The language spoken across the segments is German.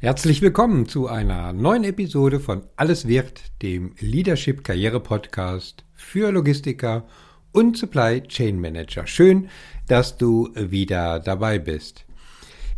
Herzlich willkommen zu einer neuen Episode von Alles wird, dem Leadership Karriere Podcast für Logistiker und Supply Chain Manager. Schön, dass du wieder dabei bist.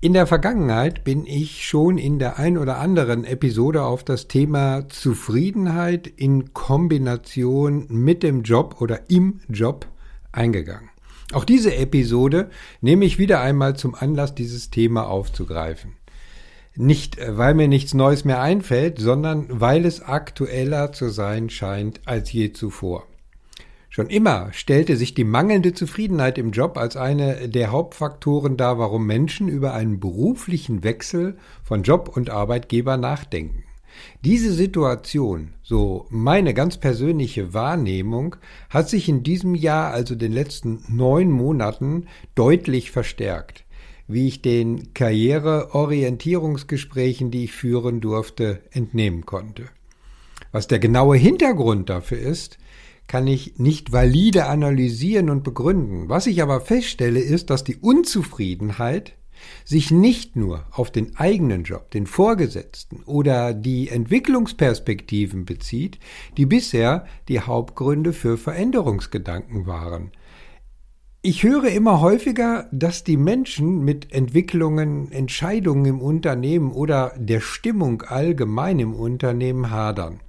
In der Vergangenheit bin ich schon in der ein oder anderen Episode auf das Thema Zufriedenheit in Kombination mit dem Job oder im Job eingegangen. Auch diese Episode nehme ich wieder einmal zum Anlass, dieses Thema aufzugreifen. Nicht, äh, weil mir nichts Neues mehr einfällt, sondern weil es aktueller zu sein scheint als je zuvor. Schon immer stellte sich die mangelnde Zufriedenheit im Job als eine der Hauptfaktoren dar, warum Menschen über einen beruflichen Wechsel von Job und Arbeitgeber nachdenken. Diese Situation, so meine ganz persönliche Wahrnehmung, hat sich in diesem Jahr, also den letzten neun Monaten, deutlich verstärkt wie ich den Karriereorientierungsgesprächen, die ich führen durfte, entnehmen konnte. Was der genaue Hintergrund dafür ist, kann ich nicht valide analysieren und begründen. Was ich aber feststelle, ist, dass die Unzufriedenheit sich nicht nur auf den eigenen Job, den Vorgesetzten oder die Entwicklungsperspektiven bezieht, die bisher die Hauptgründe für Veränderungsgedanken waren, ich höre immer häufiger, dass die Menschen mit Entwicklungen, Entscheidungen im Unternehmen oder der Stimmung allgemein im Unternehmen hadern.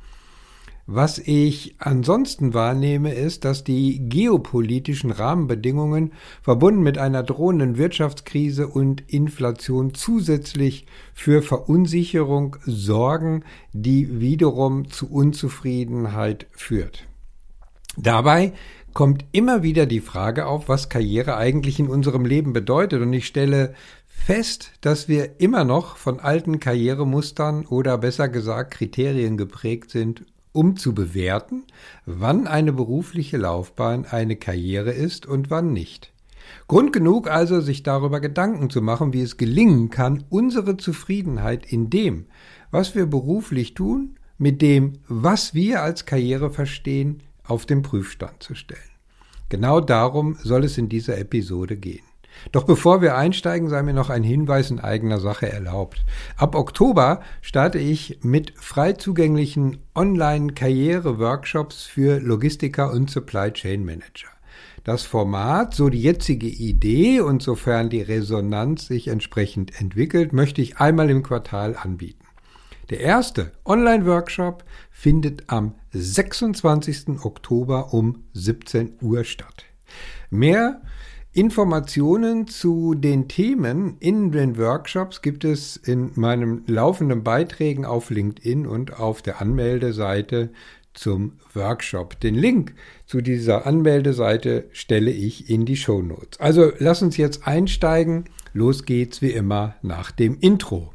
Was ich ansonsten wahrnehme, ist, dass die geopolitischen Rahmenbedingungen verbunden mit einer drohenden Wirtschaftskrise und Inflation zusätzlich für Verunsicherung sorgen, die wiederum zu Unzufriedenheit führt. Dabei kommt immer wieder die Frage auf, was Karriere eigentlich in unserem Leben bedeutet. Und ich stelle fest, dass wir immer noch von alten Karrieremustern oder besser gesagt Kriterien geprägt sind, um zu bewerten, wann eine berufliche Laufbahn eine Karriere ist und wann nicht. Grund genug also, sich darüber Gedanken zu machen, wie es gelingen kann, unsere Zufriedenheit in dem, was wir beruflich tun, mit dem, was wir als Karriere verstehen, auf den Prüfstand zu stellen. Genau darum soll es in dieser Episode gehen. Doch bevor wir einsteigen, sei mir noch ein Hinweis in eigener Sache erlaubt. Ab Oktober starte ich mit frei zugänglichen Online-Karriere-Workshops für Logistiker und Supply Chain Manager. Das Format, so die jetzige Idee und sofern die Resonanz sich entsprechend entwickelt, möchte ich einmal im Quartal anbieten. Der erste Online-Workshop findet am 26. Oktober um 17 Uhr statt. Mehr Informationen zu den Themen in den Workshops gibt es in meinen laufenden Beiträgen auf LinkedIn und auf der Anmeldeseite zum Workshop. Den Link zu dieser Anmeldeseite stelle ich in die Show Notes. Also lass uns jetzt einsteigen. Los geht's wie immer nach dem Intro.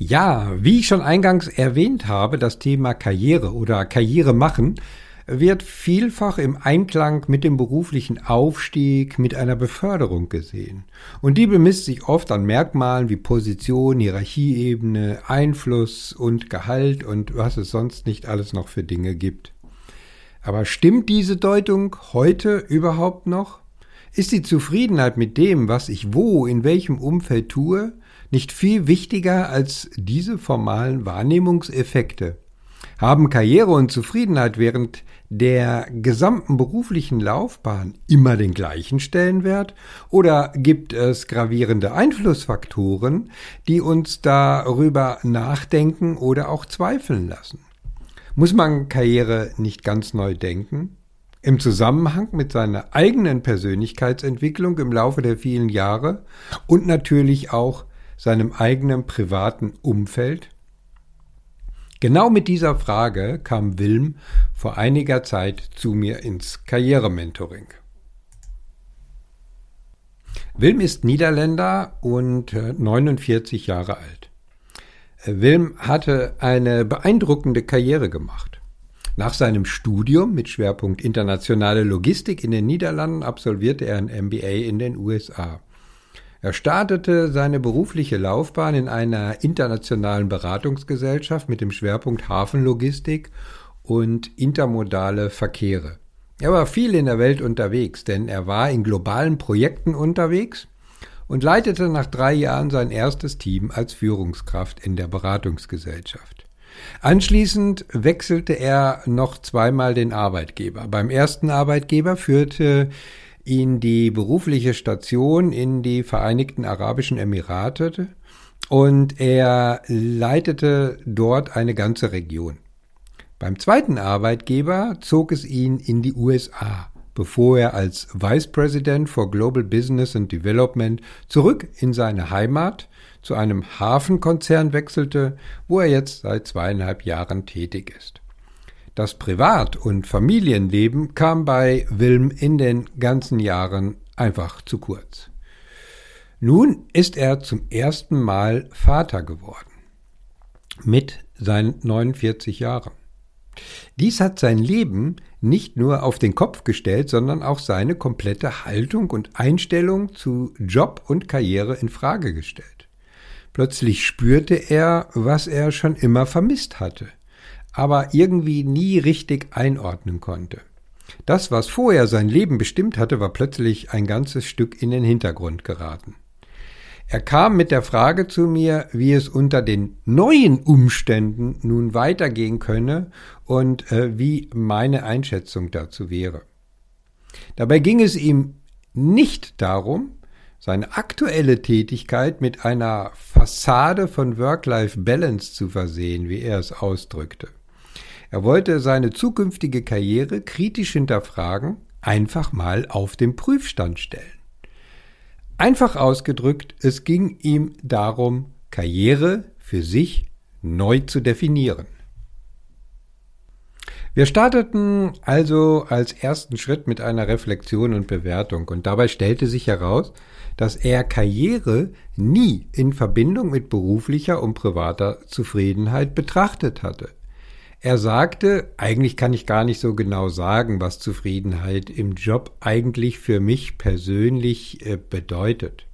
Ja, wie ich schon eingangs erwähnt habe, das Thema Karriere oder Karriere machen wird vielfach im Einklang mit dem beruflichen Aufstieg, mit einer Beförderung gesehen. Und die bemisst sich oft an Merkmalen wie Position, Hierarchieebene, Einfluss und Gehalt und was es sonst nicht alles noch für Dinge gibt. Aber stimmt diese Deutung heute überhaupt noch? Ist die Zufriedenheit mit dem, was ich wo, in welchem Umfeld tue, nicht viel wichtiger als diese formalen Wahrnehmungseffekte? Haben Karriere und Zufriedenheit während der gesamten beruflichen Laufbahn immer den gleichen Stellenwert oder gibt es gravierende Einflussfaktoren, die uns darüber nachdenken oder auch zweifeln lassen? Muss man Karriere nicht ganz neu denken? Im Zusammenhang mit seiner eigenen Persönlichkeitsentwicklung im Laufe der vielen Jahre und natürlich auch seinem eigenen privaten Umfeld? Genau mit dieser Frage kam Wilm vor einiger Zeit zu mir ins Karrierementoring. Wilm ist Niederländer und 49 äh, Jahre alt. Äh, Wilm hatte eine beeindruckende Karriere gemacht. Nach seinem Studium mit Schwerpunkt internationale Logistik in den Niederlanden absolvierte er ein MBA in den USA. Er startete seine berufliche Laufbahn in einer internationalen Beratungsgesellschaft mit dem Schwerpunkt Hafenlogistik und intermodale Verkehre. Er war viel in der Welt unterwegs, denn er war in globalen Projekten unterwegs und leitete nach drei Jahren sein erstes Team als Führungskraft in der Beratungsgesellschaft. Anschließend wechselte er noch zweimal den Arbeitgeber. Beim ersten Arbeitgeber führte ihn die berufliche Station in die Vereinigten Arabischen Emirate und er leitete dort eine ganze Region. Beim zweiten Arbeitgeber zog es ihn in die USA, bevor er als Vice President for Global Business and Development zurück in seine Heimat zu einem Hafenkonzern wechselte, wo er jetzt seit zweieinhalb Jahren tätig ist. Das Privat- und Familienleben kam bei Wilm in den ganzen Jahren einfach zu kurz. Nun ist er zum ersten Mal Vater geworden. Mit seinen 49 Jahren. Dies hat sein Leben nicht nur auf den Kopf gestellt, sondern auch seine komplette Haltung und Einstellung zu Job und Karriere in Frage gestellt. Plötzlich spürte er, was er schon immer vermisst hatte, aber irgendwie nie richtig einordnen konnte. Das, was vorher sein Leben bestimmt hatte, war plötzlich ein ganzes Stück in den Hintergrund geraten. Er kam mit der Frage zu mir, wie es unter den neuen Umständen nun weitergehen könne und äh, wie meine Einschätzung dazu wäre. Dabei ging es ihm nicht darum, seine aktuelle Tätigkeit mit einer Fassade von Work-Life-Balance zu versehen, wie er es ausdrückte. Er wollte seine zukünftige Karriere kritisch hinterfragen, einfach mal auf den Prüfstand stellen. Einfach ausgedrückt, es ging ihm darum, Karriere für sich neu zu definieren. Wir starteten also als ersten Schritt mit einer Reflexion und Bewertung und dabei stellte sich heraus, dass er Karriere nie in Verbindung mit beruflicher und privater Zufriedenheit betrachtet hatte. Er sagte, eigentlich kann ich gar nicht so genau sagen, was Zufriedenheit im Job eigentlich für mich persönlich äh, bedeutet.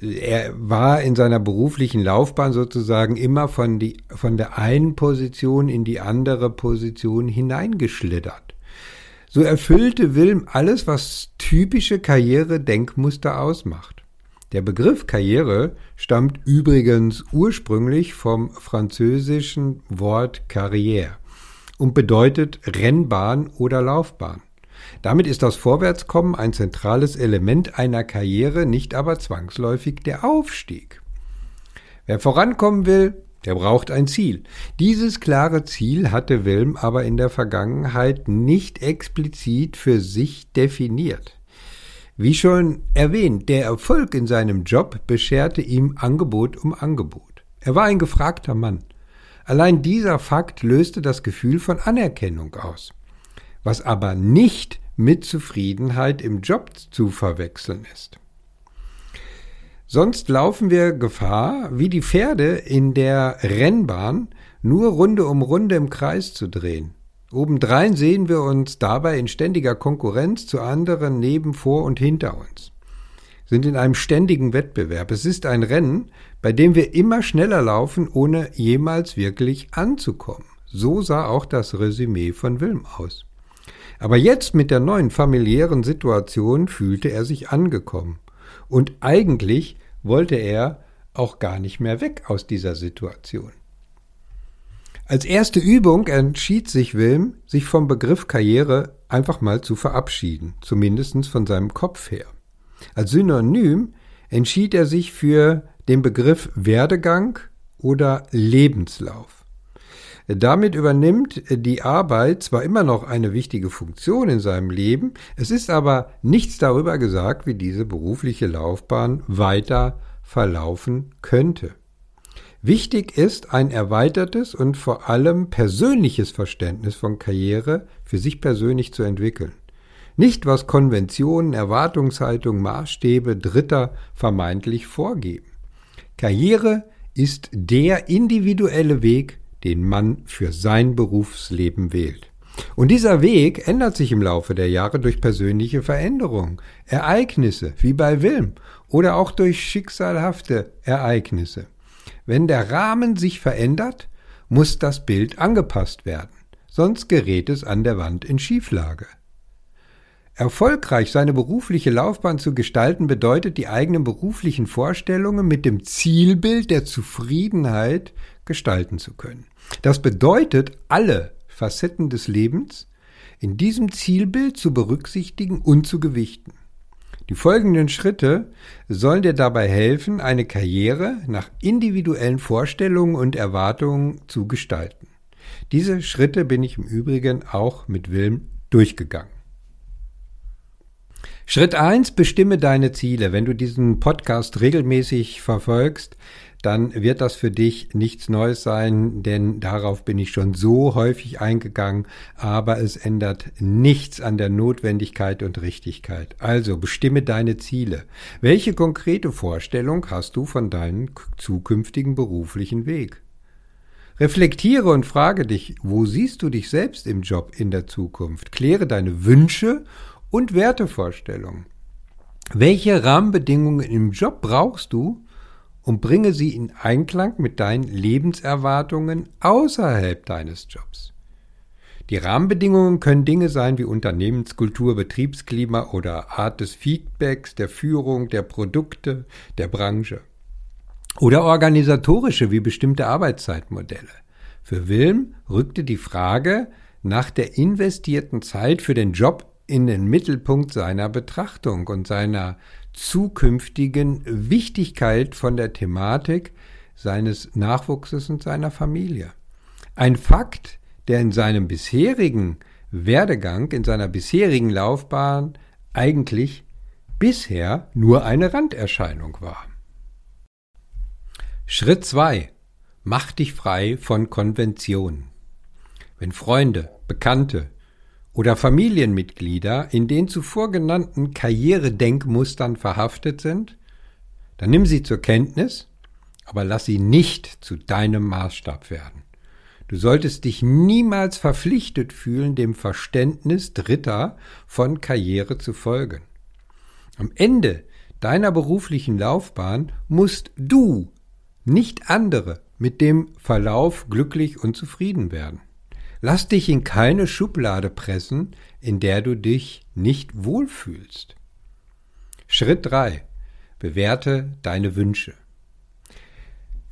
Er war in seiner beruflichen Laufbahn sozusagen immer von, die, von der einen Position in die andere Position hineingeschlittert. So erfüllte Wilm alles, was typische Karrieredenkmuster ausmacht. Der Begriff Karriere stammt übrigens ursprünglich vom französischen Wort Carrière und bedeutet Rennbahn oder Laufbahn. Damit ist das Vorwärtskommen ein zentrales Element einer Karriere, nicht aber zwangsläufig der Aufstieg. Wer vorankommen will, der braucht ein Ziel. Dieses klare Ziel hatte Wilm aber in der Vergangenheit nicht explizit für sich definiert. Wie schon erwähnt, der Erfolg in seinem Job bescherte ihm Angebot um Angebot. Er war ein gefragter Mann. Allein dieser Fakt löste das Gefühl von Anerkennung aus, was aber nicht mit Zufriedenheit im Job zu verwechseln ist. Sonst laufen wir Gefahr, wie die Pferde in der Rennbahn nur Runde um Runde im Kreis zu drehen. Obendrein sehen wir uns dabei in ständiger Konkurrenz zu anderen neben, vor und hinter uns, sind in einem ständigen Wettbewerb. Es ist ein Rennen, bei dem wir immer schneller laufen, ohne jemals wirklich anzukommen. So sah auch das Resümee von Wilm aus. Aber jetzt mit der neuen familiären Situation fühlte er sich angekommen. Und eigentlich wollte er auch gar nicht mehr weg aus dieser Situation. Als erste Übung entschied sich Wilm, sich vom Begriff Karriere einfach mal zu verabschieden, zumindest von seinem Kopf her. Als Synonym entschied er sich für den Begriff Werdegang oder Lebenslauf. Damit übernimmt die Arbeit zwar immer noch eine wichtige Funktion in seinem Leben, es ist aber nichts darüber gesagt, wie diese berufliche Laufbahn weiter verlaufen könnte. Wichtig ist ein erweitertes und vor allem persönliches Verständnis von Karriere für sich persönlich zu entwickeln. nicht was Konventionen, Erwartungshaltung, Maßstäbe Dritter vermeintlich vorgeben. Karriere ist der individuelle Weg, den man für sein Berufsleben wählt. Und dieser Weg ändert sich im Laufe der Jahre durch persönliche Veränderungen, Ereignisse wie bei Wilm oder auch durch schicksalhafte Ereignisse. Wenn der Rahmen sich verändert, muss das Bild angepasst werden, sonst gerät es an der Wand in Schieflage. Erfolgreich seine berufliche Laufbahn zu gestalten bedeutet, die eigenen beruflichen Vorstellungen mit dem Zielbild der Zufriedenheit gestalten zu können. Das bedeutet, alle Facetten des Lebens in diesem Zielbild zu berücksichtigen und zu gewichten. Die folgenden Schritte sollen dir dabei helfen, eine Karriere nach individuellen Vorstellungen und Erwartungen zu gestalten. Diese Schritte bin ich im Übrigen auch mit Wilm durchgegangen. Schritt eins: bestimme deine Ziele. Wenn du diesen Podcast regelmäßig verfolgst, dann wird das für dich nichts Neues sein, denn darauf bin ich schon so häufig eingegangen, aber es ändert nichts an der Notwendigkeit und Richtigkeit. Also bestimme deine Ziele. Welche konkrete Vorstellung hast du von deinem zukünftigen beruflichen Weg? Reflektiere und frage dich, wo siehst du dich selbst im Job in der Zukunft? Kläre deine Wünsche und Wertevorstellungen. Welche Rahmenbedingungen im Job brauchst du und bringe sie in Einklang mit deinen Lebenserwartungen außerhalb deines Jobs? Die Rahmenbedingungen können Dinge sein wie Unternehmenskultur, Betriebsklima oder Art des Feedbacks, der Führung, der Produkte, der Branche. Oder organisatorische wie bestimmte Arbeitszeitmodelle. Für Wilm rückte die Frage nach der investierten Zeit für den Job in den Mittelpunkt seiner Betrachtung und seiner zukünftigen Wichtigkeit von der Thematik seines Nachwuchses und seiner Familie. Ein Fakt, der in seinem bisherigen Werdegang, in seiner bisherigen Laufbahn eigentlich bisher nur eine Randerscheinung war. Schritt 2. Mach dich frei von Konventionen. Wenn Freunde, Bekannte, oder Familienmitglieder in den zuvor genannten Karrieredenkmustern verhaftet sind, dann nimm sie zur Kenntnis, aber lass sie nicht zu deinem Maßstab werden. Du solltest dich niemals verpflichtet fühlen, dem Verständnis Dritter von Karriere zu folgen. Am Ende deiner beruflichen Laufbahn musst du, nicht andere, mit dem Verlauf glücklich und zufrieden werden. Lass dich in keine Schublade pressen, in der du dich nicht wohlfühlst. Schritt 3. Bewerte deine Wünsche.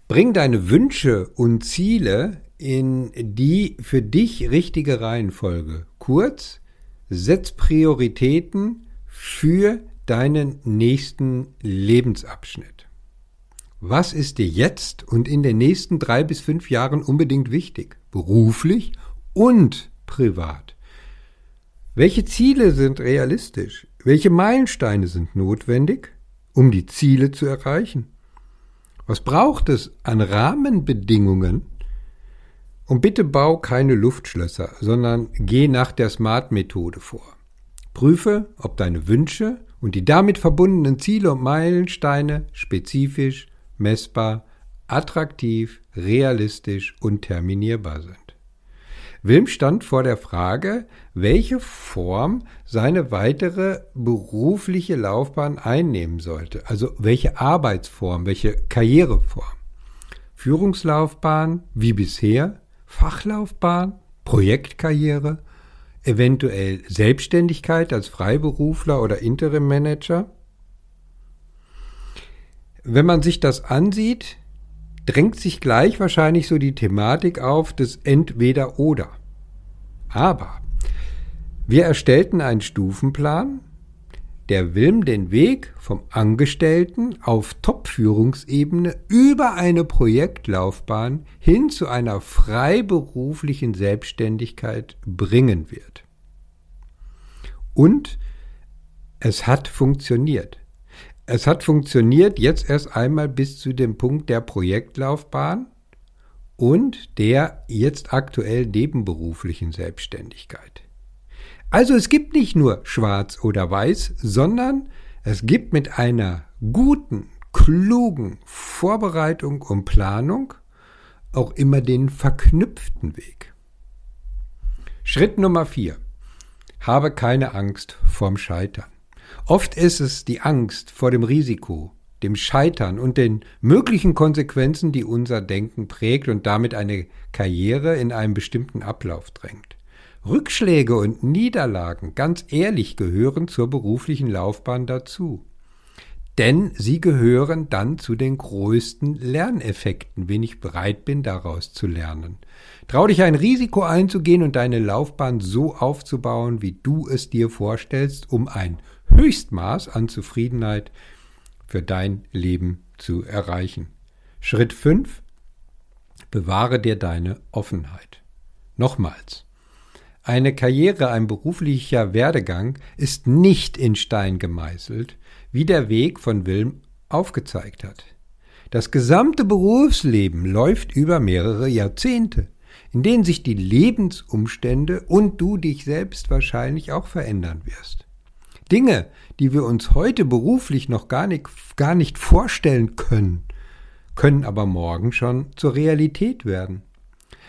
Bring deine Wünsche und Ziele in die für dich richtige Reihenfolge. Kurz, setz Prioritäten für deinen nächsten Lebensabschnitt. Was ist dir jetzt und in den nächsten drei bis fünf Jahren unbedingt wichtig? Beruflich und privat. Welche Ziele sind realistisch? Welche Meilensteine sind notwendig, um die Ziele zu erreichen? Was braucht es an Rahmenbedingungen? Und bitte bau keine Luftschlösser, sondern geh nach der SMART-Methode vor. Prüfe, ob deine Wünsche und die damit verbundenen Ziele und Meilensteine spezifisch, messbar, attraktiv, realistisch und terminierbar sind. Wilm stand vor der Frage, welche Form seine weitere berufliche Laufbahn einnehmen sollte. Also welche Arbeitsform, welche Karriereform. Führungslaufbahn wie bisher, Fachlaufbahn, Projektkarriere, eventuell Selbstständigkeit als Freiberufler oder Interimmanager. Wenn man sich das ansieht, drängt sich gleich wahrscheinlich so die Thematik auf des Entweder-Oder. Aber wir erstellten einen Stufenplan, der Wilm den Weg vom Angestellten auf Top-Führungsebene über eine Projektlaufbahn hin zu einer freiberuflichen Selbstständigkeit bringen wird. Und es hat funktioniert. Es hat funktioniert jetzt erst einmal bis zu dem Punkt der Projektlaufbahn und der jetzt aktuell nebenberuflichen Selbstständigkeit. Also es gibt nicht nur schwarz oder weiß, sondern es gibt mit einer guten, klugen Vorbereitung und Planung auch immer den verknüpften Weg. Schritt Nummer vier. Habe keine Angst vorm Scheitern. Oft ist es die Angst vor dem Risiko, dem Scheitern und den möglichen Konsequenzen, die unser Denken prägt und damit eine Karriere in einen bestimmten Ablauf drängt. Rückschläge und Niederlagen, ganz ehrlich, gehören zur beruflichen Laufbahn dazu. Denn sie gehören dann zu den größten Lerneffekten, wenn ich bereit bin, daraus zu lernen. Trau dich ein Risiko einzugehen und deine Laufbahn so aufzubauen, wie du es dir vorstellst, um ein Höchstmaß an Zufriedenheit für dein Leben zu erreichen. Schritt 5. Bewahre dir deine Offenheit. Nochmals. Eine Karriere, ein beruflicher Werdegang ist nicht in Stein gemeißelt, wie der Weg von Wilm aufgezeigt hat. Das gesamte Berufsleben läuft über mehrere Jahrzehnte, in denen sich die Lebensumstände und du dich selbst wahrscheinlich auch verändern wirst. Dinge, die wir uns heute beruflich noch gar nicht, gar nicht vorstellen können, können aber morgen schon zur Realität werden.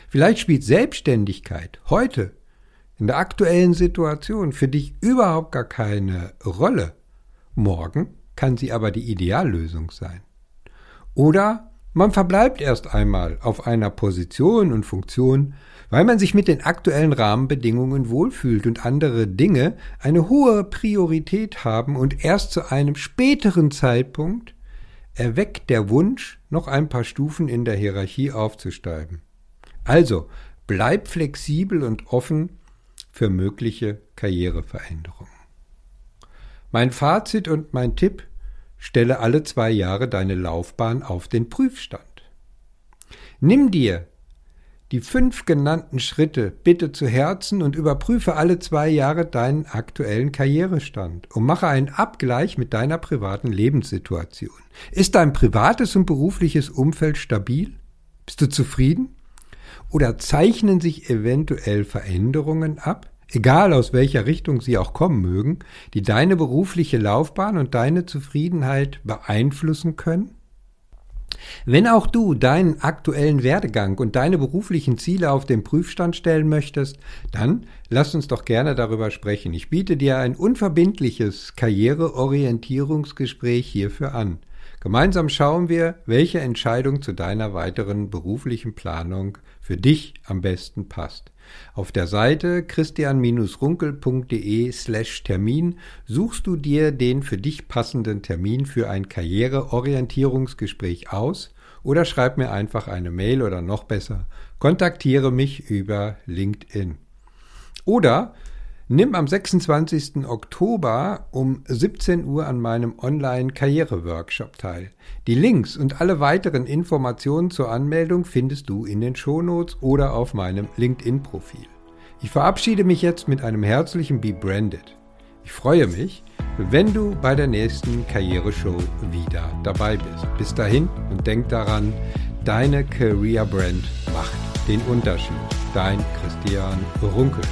Vielleicht spielt Selbstständigkeit heute in der aktuellen Situation für dich überhaupt gar keine Rolle. Morgen kann sie aber die Ideallösung sein. Oder man verbleibt erst einmal auf einer Position und Funktion, weil man sich mit den aktuellen Rahmenbedingungen wohlfühlt und andere Dinge eine hohe Priorität haben und erst zu einem späteren Zeitpunkt erweckt der Wunsch, noch ein paar Stufen in der Hierarchie aufzusteigen. Also bleib flexibel und offen für mögliche Karriereveränderungen. Mein Fazit und mein Tipp, stelle alle zwei Jahre deine Laufbahn auf den Prüfstand. Nimm dir die fünf genannten Schritte bitte zu Herzen und überprüfe alle zwei Jahre deinen aktuellen Karrierestand und mache einen Abgleich mit deiner privaten Lebenssituation. Ist dein privates und berufliches Umfeld stabil? Bist du zufrieden? Oder zeichnen sich eventuell Veränderungen ab, egal aus welcher Richtung sie auch kommen mögen, die deine berufliche Laufbahn und deine Zufriedenheit beeinflussen können? Wenn auch du deinen aktuellen Werdegang und deine beruflichen Ziele auf den Prüfstand stellen möchtest, dann lass uns doch gerne darüber sprechen. Ich biete dir ein unverbindliches Karriereorientierungsgespräch hierfür an. Gemeinsam schauen wir, welche Entscheidung zu deiner weiteren beruflichen Planung für dich am besten passt. Auf der Seite christian-runkel.de slash Termin suchst du dir den für dich passenden Termin für ein Karriereorientierungsgespräch aus oder schreib mir einfach eine Mail oder noch besser, kontaktiere mich über LinkedIn. Oder Nimm am 26. Oktober um 17 Uhr an meinem Online-Karriere-Workshop teil. Die Links und alle weiteren Informationen zur Anmeldung findest du in den Shownotes oder auf meinem LinkedIn-Profil. Ich verabschiede mich jetzt mit einem herzlichen Be Branded. Ich freue mich, wenn du bei der nächsten Karriereshow wieder dabei bist. Bis dahin und denk daran, deine Career Brand macht den Unterschied. Dein Christian Runkel.